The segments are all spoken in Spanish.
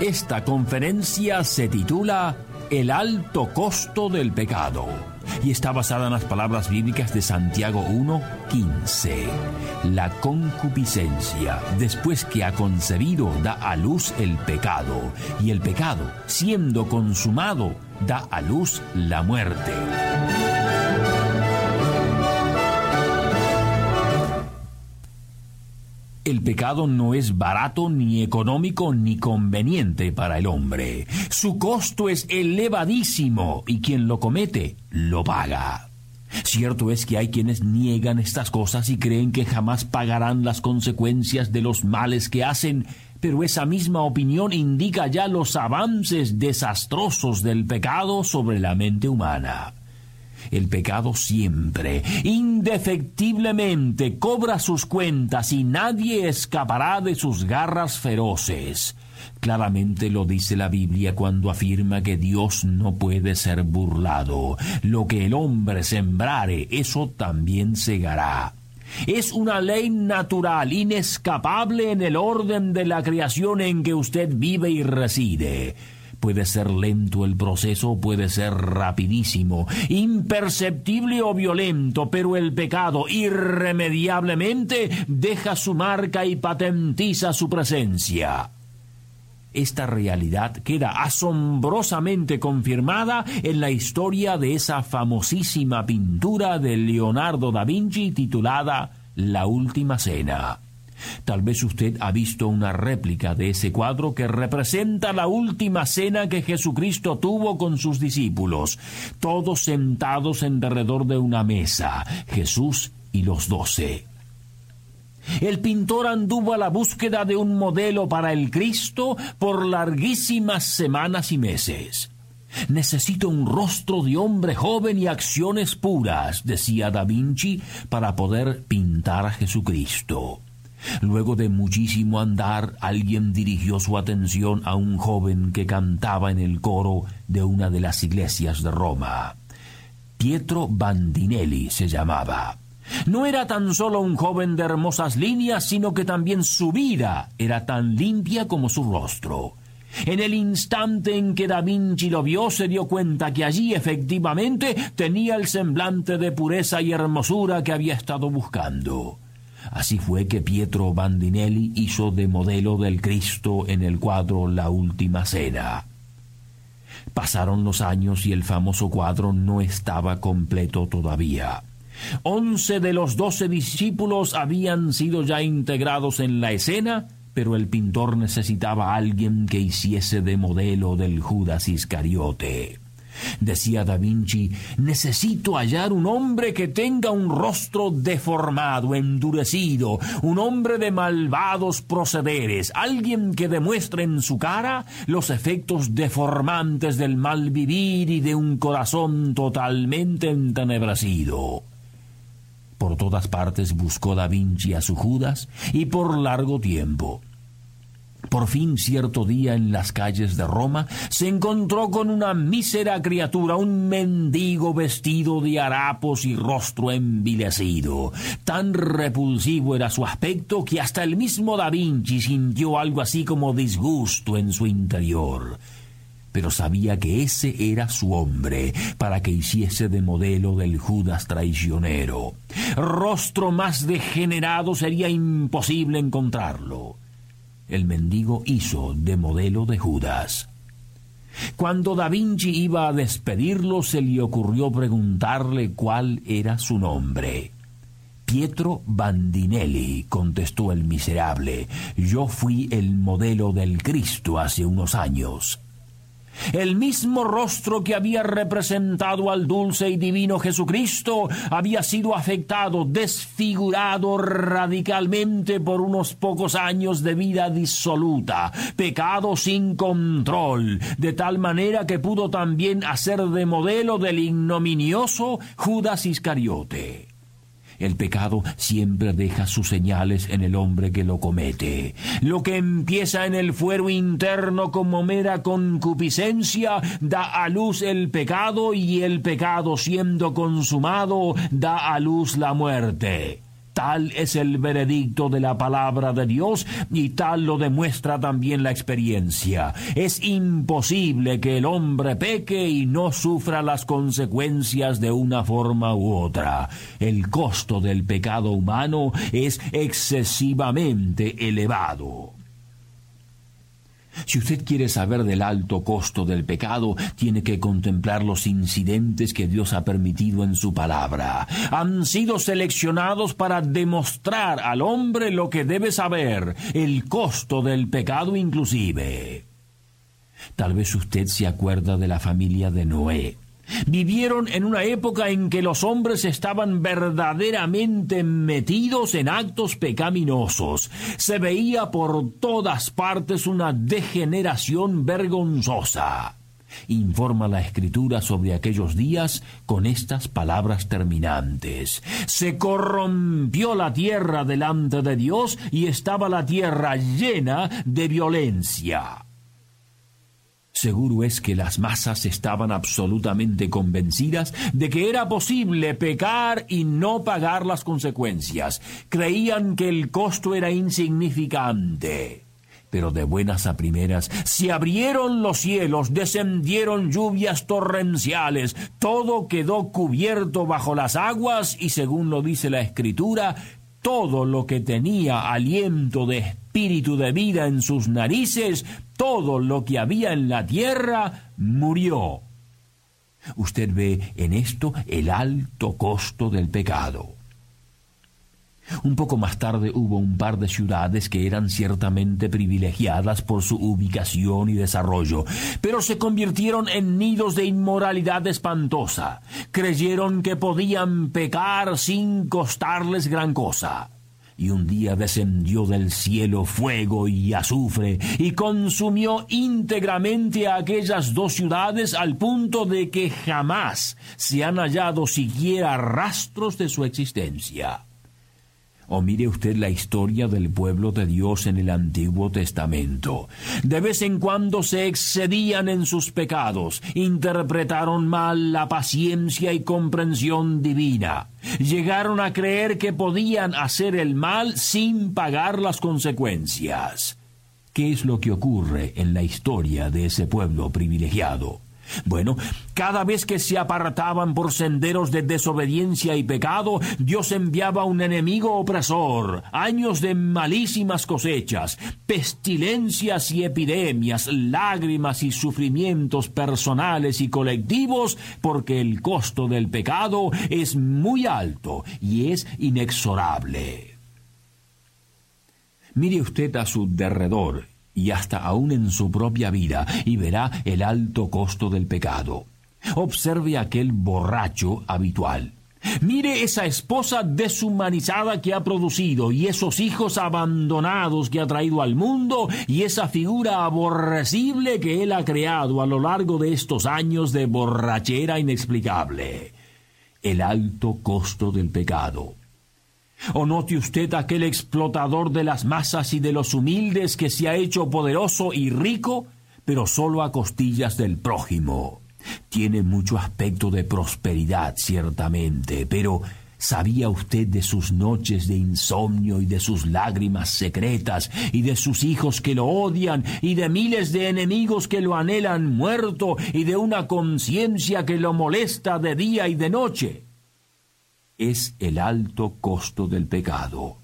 Esta conferencia se titula El alto costo del pecado y está basada en las palabras bíblicas de Santiago 1:15. La concupiscencia, después que ha concebido, da a luz el pecado, y el pecado, siendo consumado, da a luz la muerte. El pecado no es barato, ni económico, ni conveniente para el hombre. Su costo es elevadísimo y quien lo comete lo paga. Cierto es que hay quienes niegan estas cosas y creen que jamás pagarán las consecuencias de los males que hacen, pero esa misma opinión indica ya los avances desastrosos del pecado sobre la mente humana. El pecado siempre, indefectiblemente, cobra sus cuentas y nadie escapará de sus garras feroces. Claramente lo dice la Biblia cuando afirma que Dios no puede ser burlado. Lo que el hombre sembrare, eso también segará. Es una ley natural, inescapable en el orden de la creación en que usted vive y reside. Puede ser lento el proceso, puede ser rapidísimo, imperceptible o violento, pero el pecado irremediablemente deja su marca y patentiza su presencia. Esta realidad queda asombrosamente confirmada en la historia de esa famosísima pintura de Leonardo da Vinci titulada La Última Cena. Tal vez usted ha visto una réplica de ese cuadro que representa la última cena que Jesucristo tuvo con sus discípulos, todos sentados en derredor de una mesa, Jesús y los doce. El pintor anduvo a la búsqueda de un modelo para el Cristo por larguísimas semanas y meses. Necesito un rostro de hombre joven y acciones puras, decía Da Vinci, para poder pintar a Jesucristo. Luego de muchísimo andar, alguien dirigió su atención a un joven que cantaba en el coro de una de las iglesias de Roma. Pietro Bandinelli se llamaba. No era tan solo un joven de hermosas líneas, sino que también su vida era tan limpia como su rostro. En el instante en que Da Vinci lo vio, se dio cuenta que allí efectivamente tenía el semblante de pureza y hermosura que había estado buscando. Así fue que Pietro Bandinelli hizo de modelo del Cristo en el cuadro La Última Cena. Pasaron los años y el famoso cuadro no estaba completo todavía. Once de los doce discípulos habían sido ya integrados en la escena, pero el pintor necesitaba a alguien que hiciese de modelo del Judas Iscariote. Decía Da Vinci, necesito hallar un hombre que tenga un rostro deformado, endurecido, un hombre de malvados procederes, alguien que demuestre en su cara los efectos deformantes del mal vivir y de un corazón totalmente entenebrecido. Por todas partes buscó Da Vinci a su Judas y por largo tiempo. Por fin, cierto día en las calles de Roma, se encontró con una mísera criatura, un mendigo vestido de harapos y rostro envilecido. Tan repulsivo era su aspecto que hasta el mismo Da Vinci sintió algo así como disgusto en su interior pero sabía que ese era su hombre para que hiciese de modelo del Judas traicionero. Rostro más degenerado sería imposible encontrarlo el mendigo hizo de modelo de Judas. Cuando Da Vinci iba a despedirlo, se le ocurrió preguntarle cuál era su nombre. Pietro Bandinelli, contestó el miserable, yo fui el modelo del Cristo hace unos años. El mismo rostro que había representado al dulce y divino Jesucristo había sido afectado, desfigurado radicalmente por unos pocos años de vida disoluta, pecado sin control, de tal manera que pudo también hacer de modelo del ignominioso Judas Iscariote. El pecado siempre deja sus señales en el hombre que lo comete. Lo que empieza en el fuero interno como mera concupiscencia da a luz el pecado y el pecado siendo consumado da a luz la muerte. Tal es el veredicto de la palabra de Dios y tal lo demuestra también la experiencia. Es imposible que el hombre peque y no sufra las consecuencias de una forma u otra. El costo del pecado humano es excesivamente elevado. Si usted quiere saber del alto costo del pecado, tiene que contemplar los incidentes que Dios ha permitido en su palabra. Han sido seleccionados para demostrar al hombre lo que debe saber, el costo del pecado inclusive. Tal vez usted se acuerda de la familia de Noé. Vivieron en una época en que los hombres estaban verdaderamente metidos en actos pecaminosos. Se veía por todas partes una degeneración vergonzosa. Informa la escritura sobre aquellos días con estas palabras terminantes. Se corrompió la tierra delante de Dios y estaba la tierra llena de violencia. Seguro es que las masas estaban absolutamente convencidas de que era posible pecar y no pagar las consecuencias. Creían que el costo era insignificante. Pero de buenas a primeras se abrieron los cielos, descendieron lluvias torrenciales, todo quedó cubierto bajo las aguas y según lo dice la escritura, todo lo que tenía aliento de espíritu de vida en sus narices, todo lo que había en la tierra, murió. Usted ve en esto el alto costo del pecado. Un poco más tarde hubo un par de ciudades que eran ciertamente privilegiadas por su ubicación y desarrollo, pero se convirtieron en nidos de inmoralidad espantosa. Creyeron que podían pecar sin costarles gran cosa y un día descendió del cielo fuego y azufre y consumió íntegramente a aquellas dos ciudades al punto de que jamás se han hallado siquiera rastros de su existencia. O mire usted la historia del pueblo de Dios en el Antiguo Testamento. De vez en cuando se excedían en sus pecados, interpretaron mal la paciencia y comprensión divina. Llegaron a creer que podían hacer el mal sin pagar las consecuencias. ¿Qué es lo que ocurre en la historia de ese pueblo privilegiado? Bueno, cada vez que se apartaban por senderos de desobediencia y pecado, Dios enviaba un enemigo opresor, años de malísimas cosechas, pestilencias y epidemias, lágrimas y sufrimientos personales y colectivos, porque el costo del pecado es muy alto y es inexorable. Mire usted a su derredor y hasta aún en su propia vida, y verá el alto costo del pecado. Observe aquel borracho habitual. Mire esa esposa deshumanizada que ha producido y esos hijos abandonados que ha traído al mundo y esa figura aborrecible que él ha creado a lo largo de estos años de borrachera inexplicable. El alto costo del pecado. O note usted aquel explotador de las masas y de los humildes que se ha hecho poderoso y rico, pero solo a costillas del prójimo. Tiene mucho aspecto de prosperidad, ciertamente, pero ¿Sabía usted de sus noches de insomnio y de sus lágrimas secretas y de sus hijos que lo odian y de miles de enemigos que lo anhelan muerto y de una conciencia que lo molesta de día y de noche? Es el alto costo del pecado.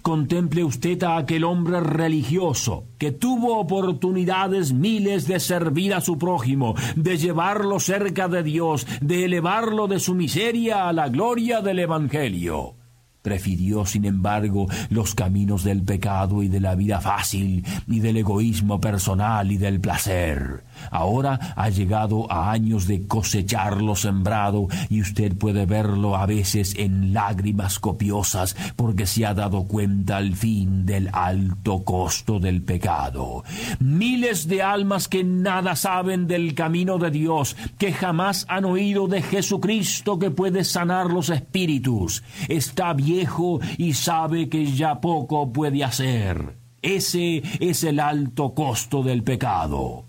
Contemple usted a aquel hombre religioso que tuvo oportunidades miles de servir a su prójimo, de llevarlo cerca de Dios, de elevarlo de su miseria a la gloria del Evangelio. Prefirió, sin embargo, los caminos del pecado y de la vida fácil, y del egoísmo personal y del placer. Ahora ha llegado a años de cosechar lo sembrado, y usted puede verlo a veces en lágrimas copiosas, porque se ha dado cuenta al fin del alto costo del pecado. Miles de almas que nada saben del camino de Dios, que jamás han oído de Jesucristo que puede sanar los espíritus. Está bien y sabe que ya poco puede hacer. Ese es el alto costo del pecado.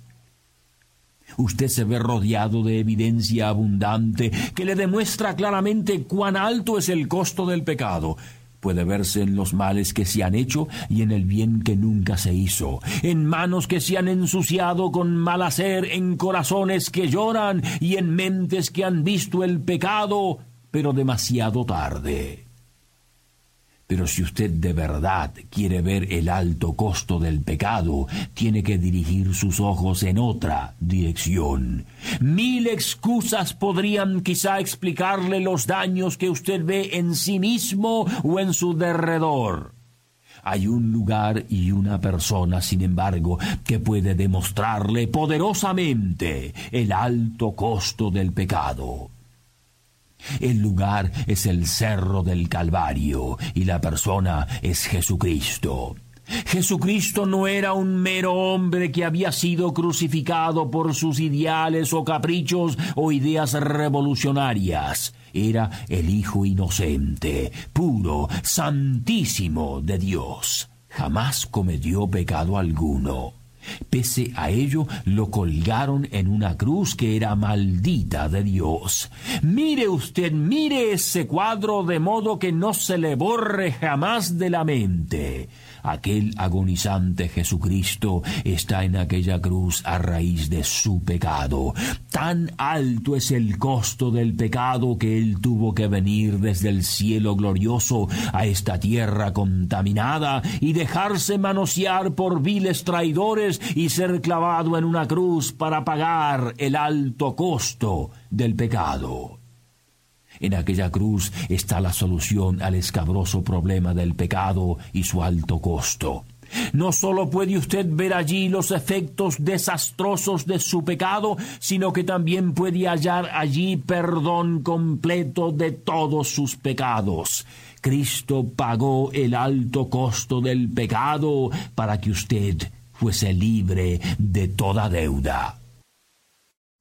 Usted se ve rodeado de evidencia abundante que le demuestra claramente cuán alto es el costo del pecado. Puede verse en los males que se han hecho y en el bien que nunca se hizo, en manos que se han ensuciado con mal hacer, en corazones que lloran y en mentes que han visto el pecado, pero demasiado tarde. Pero si usted de verdad quiere ver el alto costo del pecado, tiene que dirigir sus ojos en otra dirección. Mil excusas podrían quizá explicarle los daños que usted ve en sí mismo o en su derredor. Hay un lugar y una persona, sin embargo, que puede demostrarle poderosamente el alto costo del pecado. El lugar es el cerro del Calvario y la persona es Jesucristo. Jesucristo no era un mero hombre que había sido crucificado por sus ideales o caprichos o ideas revolucionarias. Era el Hijo inocente, puro, santísimo de Dios. Jamás cometió pecado alguno. Pese a ello, lo colgaron en una cruz que era maldita de Dios. Mire usted, mire ese cuadro de modo que no se le borre jamás de la mente. Aquel agonizante Jesucristo está en aquella cruz a raíz de su pecado. Tan alto es el costo del pecado que él tuvo que venir desde el cielo glorioso a esta tierra contaminada y dejarse manosear por viles traidores y ser clavado en una cruz para pagar el alto costo del pecado. En aquella cruz está la solución al escabroso problema del pecado y su alto costo. No solo puede usted ver allí los efectos desastrosos de su pecado, sino que también puede hallar allí perdón completo de todos sus pecados. Cristo pagó el alto costo del pecado para que usted fuese libre de toda deuda.